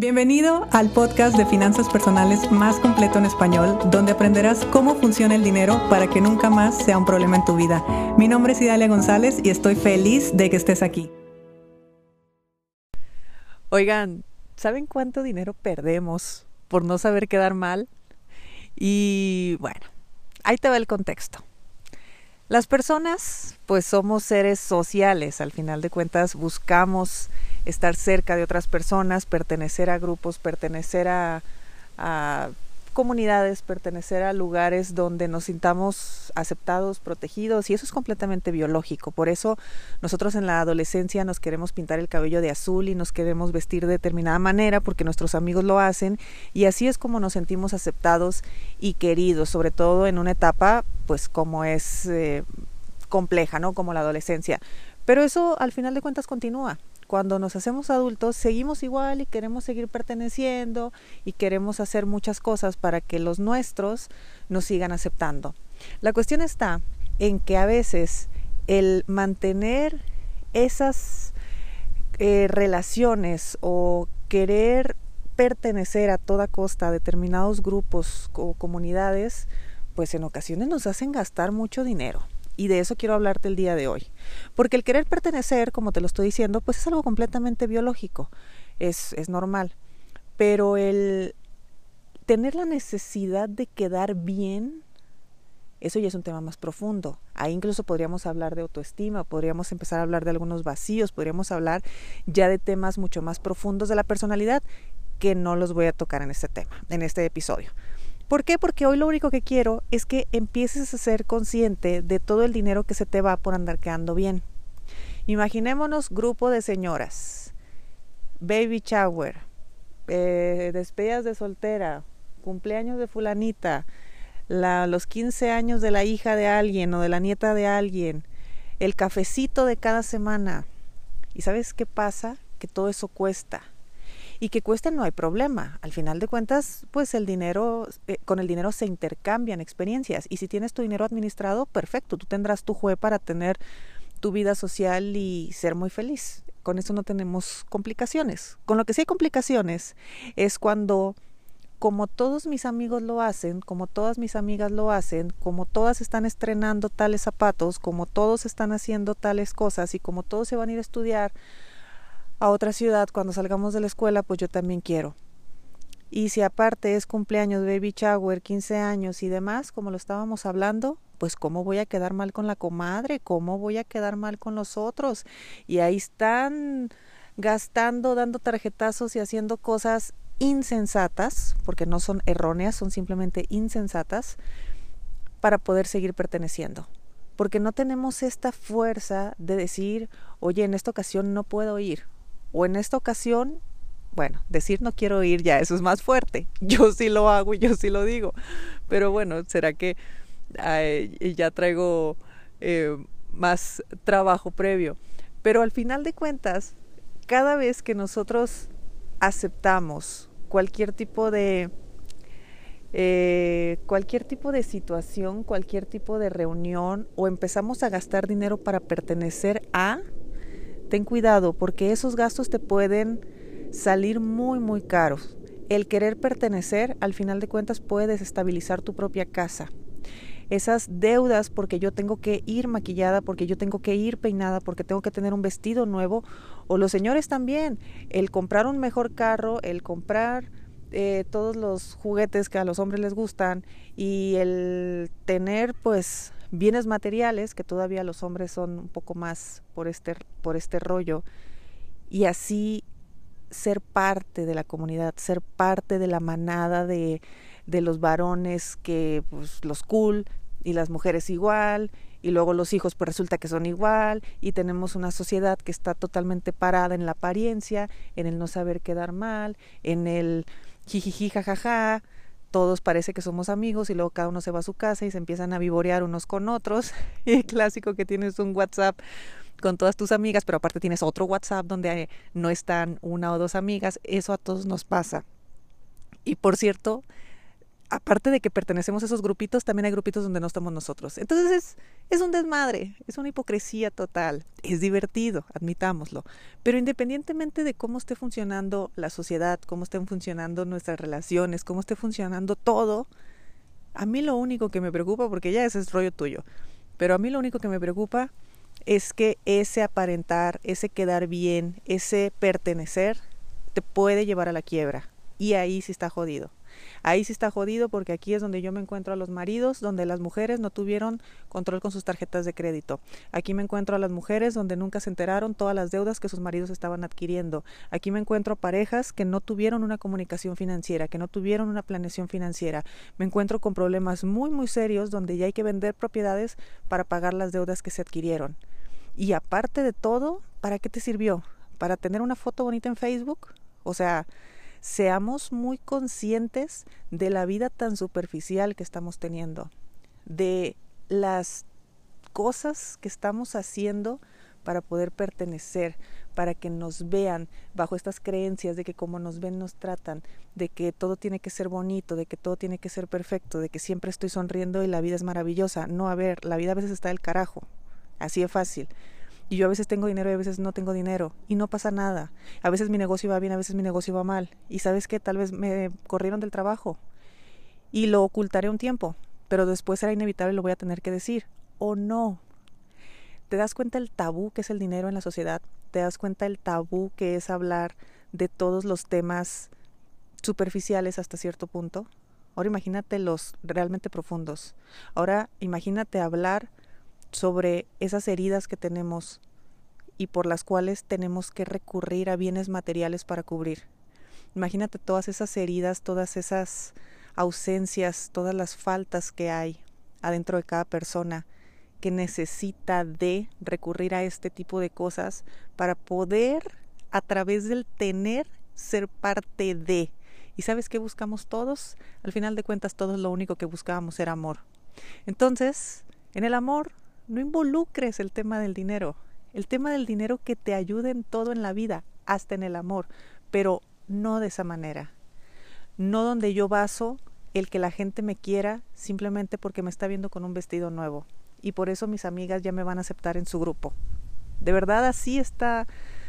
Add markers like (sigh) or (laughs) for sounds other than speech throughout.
Bienvenido al podcast de finanzas personales más completo en español, donde aprenderás cómo funciona el dinero para que nunca más sea un problema en tu vida. Mi nombre es Idalia González y estoy feliz de que estés aquí. Oigan, ¿saben cuánto dinero perdemos por no saber quedar mal? Y bueno, ahí te va el contexto. Las personas, pues somos seres sociales, al final de cuentas buscamos estar cerca de otras personas, pertenecer a grupos, pertenecer a, comunidades, pertenecer a lugares donde nos sintamos aceptados, protegidos, y eso es completamente biológico. Por eso nosotros en la adolescencia nos queremos pintar el cabello de azul y nos queremos vestir de determinada manera porque nuestros amigos lo hacen, y así es como nos sentimos aceptados y queridos, sobre todo en una etapa, pues como es eh, compleja, ¿no? Como la adolescencia. Pero eso al final de cuentas continúa cuando nos hacemos adultos seguimos igual y queremos seguir perteneciendo y queremos hacer muchas cosas para que los nuestros nos sigan aceptando. La cuestión está en que a veces el mantener esas eh, relaciones o querer pertenecer a toda costa a determinados grupos o comunidades, pues en ocasiones nos hacen gastar mucho dinero. Y de eso quiero hablarte el día de hoy. Porque el querer pertenecer, como te lo estoy diciendo, pues es algo completamente biológico, es, es normal. Pero el tener la necesidad de quedar bien, eso ya es un tema más profundo. Ahí incluso podríamos hablar de autoestima, podríamos empezar a hablar de algunos vacíos, podríamos hablar ya de temas mucho más profundos de la personalidad que no los voy a tocar en este tema, en este episodio. ¿Por qué? Porque hoy lo único que quiero es que empieces a ser consciente de todo el dinero que se te va por andar quedando bien. Imaginémonos grupo de señoras, baby shower, eh, despedidas de soltera, cumpleaños de fulanita, los 15 años de la hija de alguien o de la nieta de alguien, el cafecito de cada semana. ¿Y sabes qué pasa? Que todo eso cuesta y que cuesten no hay problema. Al final de cuentas, pues el dinero, eh, con el dinero se intercambian experiencias y si tienes tu dinero administrado, perfecto, tú tendrás tu juez para tener tu vida social y ser muy feliz. Con eso no tenemos complicaciones. Con lo que sí hay complicaciones es cuando como todos mis amigos lo hacen, como todas mis amigas lo hacen, como todas están estrenando tales zapatos, como todos están haciendo tales cosas y como todos se van a ir a estudiar a otra ciudad cuando salgamos de la escuela, pues yo también quiero. Y si aparte es cumpleaños, baby shower, 15 años y demás, como lo estábamos hablando, pues cómo voy a quedar mal con la comadre, cómo voy a quedar mal con los otros. Y ahí están gastando, dando tarjetazos y haciendo cosas insensatas, porque no son erróneas, son simplemente insensatas, para poder seguir perteneciendo. Porque no tenemos esta fuerza de decir, oye, en esta ocasión no puedo ir, o en esta ocasión, bueno, decir no quiero ir ya, eso es más fuerte. (laughs) Yo sí lo hago y yo sí lo digo. Pero bueno, ¿será que ya traigo eh, más trabajo previo? Pero al final de cuentas, cada vez que nosotros aceptamos cualquier tipo de eh, cualquier tipo de situación, cualquier tipo de reunión o empezamos a gastar dinero para pertenecer a, ten cuidado porque esos gastos te pueden salir muy, muy caros. El querer pertenecer, al final de cuentas, puede desestabilizar tu propia casa. Esas deudas porque yo tengo que ir maquillada, porque yo tengo que ir peinada, porque tengo que tener un vestido nuevo, o los señores también, el comprar un mejor carro, el comprar eh, todos los juguetes que a los hombres les gustan y el tener pues bienes materiales, que todavía los hombres son un poco más por este, por este rollo, y así ser parte de la comunidad, ser parte de la manada de, de los varones que, pues, los cool, y las mujeres igual, y luego los hijos pues resulta que son igual, y tenemos una sociedad que está totalmente parada en la apariencia, en el no saber quedar mal, en el jijiji jajaja, todos parece que somos amigos y luego cada uno se va a su casa y se empiezan a vivorear unos con otros. (laughs) Y clásico que tienes un WhatsApp con todas tus amigas, pero aparte tienes otro WhatsApp donde no están una o dos amigas. Eso a todos nos pasa. Y por cierto, aparte de que pertenecemos a esos grupitos, también hay grupitos donde no estamos nosotros. Entonces es, es un desmadre, es una hipocresía total. Es divertido, admitámoslo. Pero independientemente de cómo esté funcionando la sociedad, cómo estén funcionando nuestras relaciones, cómo esté funcionando todo, a mí lo único que me preocupa, porque ya ese es rollo tuyo, pero a mí lo único que me preocupa es que ese aparentar, ese quedar bien, ese pertenecer, te puede llevar a la quiebra. Y ahí sí está jodido. Ahí sí está jodido porque aquí es donde yo me encuentro a los maridos, donde las mujeres no tuvieron control con sus tarjetas de crédito. Aquí me encuentro a las mujeres donde nunca se enteraron todas las deudas que sus maridos estaban adquiriendo. Aquí me encuentro a parejas que no tuvieron una comunicación financiera, que no tuvieron una planeación financiera. Me encuentro con problemas muy, muy serios donde ya hay que vender propiedades para pagar las deudas que se adquirieron. Y aparte de todo, ¿para qué te sirvió? ¿Para tener una foto bonita en Facebook? O sea, seamos muy conscientes de la vida tan superficial que estamos teniendo, de las cosas que estamos haciendo para poder pertenecer, para que nos vean bajo estas creencias de que como nos ven nos tratan, de que todo tiene que ser bonito, de que todo tiene que ser perfecto, de que siempre estoy sonriendo y la vida es maravillosa. No, a ver, la vida a veces está del carajo, así de fácil. Y yo a veces tengo dinero y a veces no tengo dinero. Y no pasa nada. A veces mi negocio va bien, a veces mi negocio va mal. Y sabes que tal vez me corrieron del trabajo. Y lo ocultaré un tiempo. Pero después será inevitable lo voy a tener que decir. O no. ¿Te das cuenta el tabú que es el dinero en la sociedad? ¿Te das cuenta el tabú que es hablar de todos los temas superficiales hasta cierto punto? Ahora imagínate los realmente profundos. Ahora imagínate hablar sobre esas heridas que tenemos y por las cuales tenemos que recurrir a bienes materiales para cubrir. Imagínate todas esas heridas, todas esas ausencias, todas las faltas que hay adentro de cada persona que necesita de recurrir a este tipo de cosas para poder a través del tener ser parte de. ¿Y sabes qué buscamos todos? Al final de cuentas todos lo único que buscábamos era amor. Entonces, en el amor no involucres el tema del dinero. El tema del dinero que te ayude en todo en la vida, hasta en el amor, pero no de esa manera. No donde yo baso el que la gente me quiera simplemente porque me está viendo con un vestido nuevo. Y por eso mis amigas ya me van a aceptar en su grupo. De verdad así está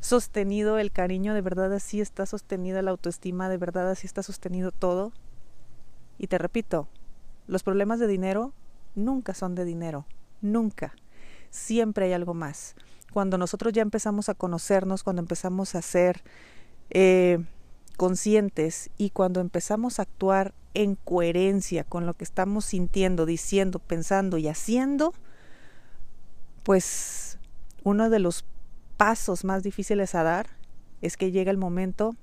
sostenido el cariño, de verdad así está sostenido la autoestima, de verdad así está sostenido todo. Y te repito, los problemas de dinero nunca son de dinero, nunca. Siempre hay algo más. Cuando nosotros ya empezamos a conocernos, cuando empezamos a ser eh, conscientes y cuando empezamos a actuar en coherencia con lo que estamos sintiendo, diciendo, pensando y haciendo, pues uno de los pasos más difíciles a dar es que llega el momento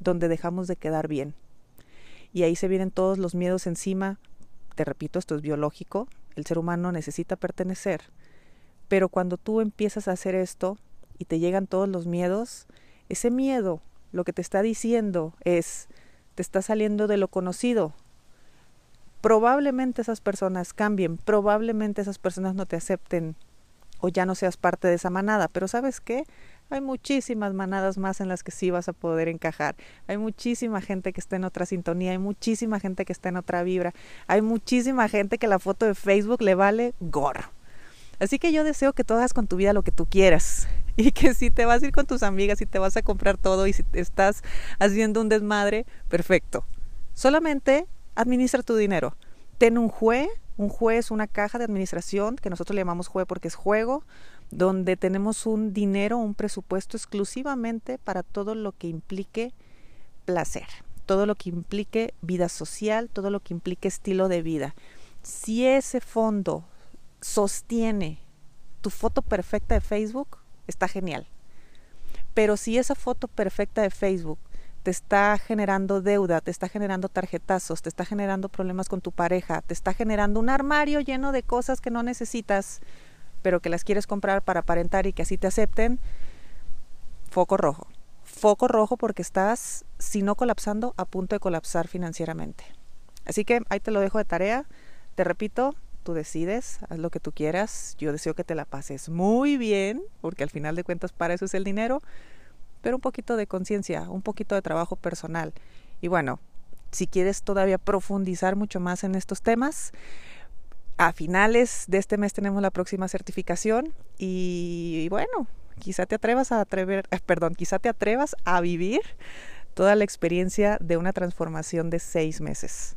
donde dejamos de quedar bien. Y ahí se vienen todos los miedos encima. Te repito, esto es biológico, el ser humano necesita pertenecer. Pero cuando tú empiezas a hacer esto y te llegan todos los miedos, ese miedo lo que te está diciendo es, te está saliendo de lo conocido. Probablemente esas personas cambien, probablemente esas personas no te acepten o ya no seas parte de esa manada, pero ¿sabes qué? Hay muchísimas manadas más en las que sí vas a poder encajar. Hay muchísima gente que está en otra sintonía, hay muchísima gente que está en otra vibra, hay muchísima gente que la foto de Facebook le vale gorro. Así que yo deseo que tú hagas con tu vida lo que tú quieras (laughs) y que si te vas a ir con tus amigas y te vas a comprar todo y si estás haciendo un desmadre, perfecto. Solamente administra tu dinero. Ten un juez, un juez, una caja de administración, que nosotros le llamamos juez porque es juego, donde tenemos un dinero, un presupuesto exclusivamente para todo lo que implique placer, todo lo que implique vida social, todo lo que implique estilo de vida. Si ese fondo sostiene tu foto perfecta de Facebook, está genial. Pero si esa foto perfecta de Facebook te está generando deuda, te está generando tarjetazos, te está generando problemas con tu pareja, te está generando un armario lleno de cosas que no necesitas, pero que las quieres comprar para aparentar y que así te acepten, foco rojo. Foco rojo porque estás, si no colapsando, a punto de colapsar financieramente. Así que ahí te lo dejo de tarea. Te repito, tú decides, haz lo que tú quieras. Yo deseo que te la pases muy bien, porque al final de cuentas para eso es el dinero, pero un poquito de conciencia, un poquito de trabajo personal. Y bueno, si quieres todavía profundizar mucho más en estos temas, a finales de este mes tenemos la próxima certificación y, bueno, quizá te atrevas a atrever, eh, perdón, quizá te atrevas a vivir toda la experiencia de una transformación de seis meses.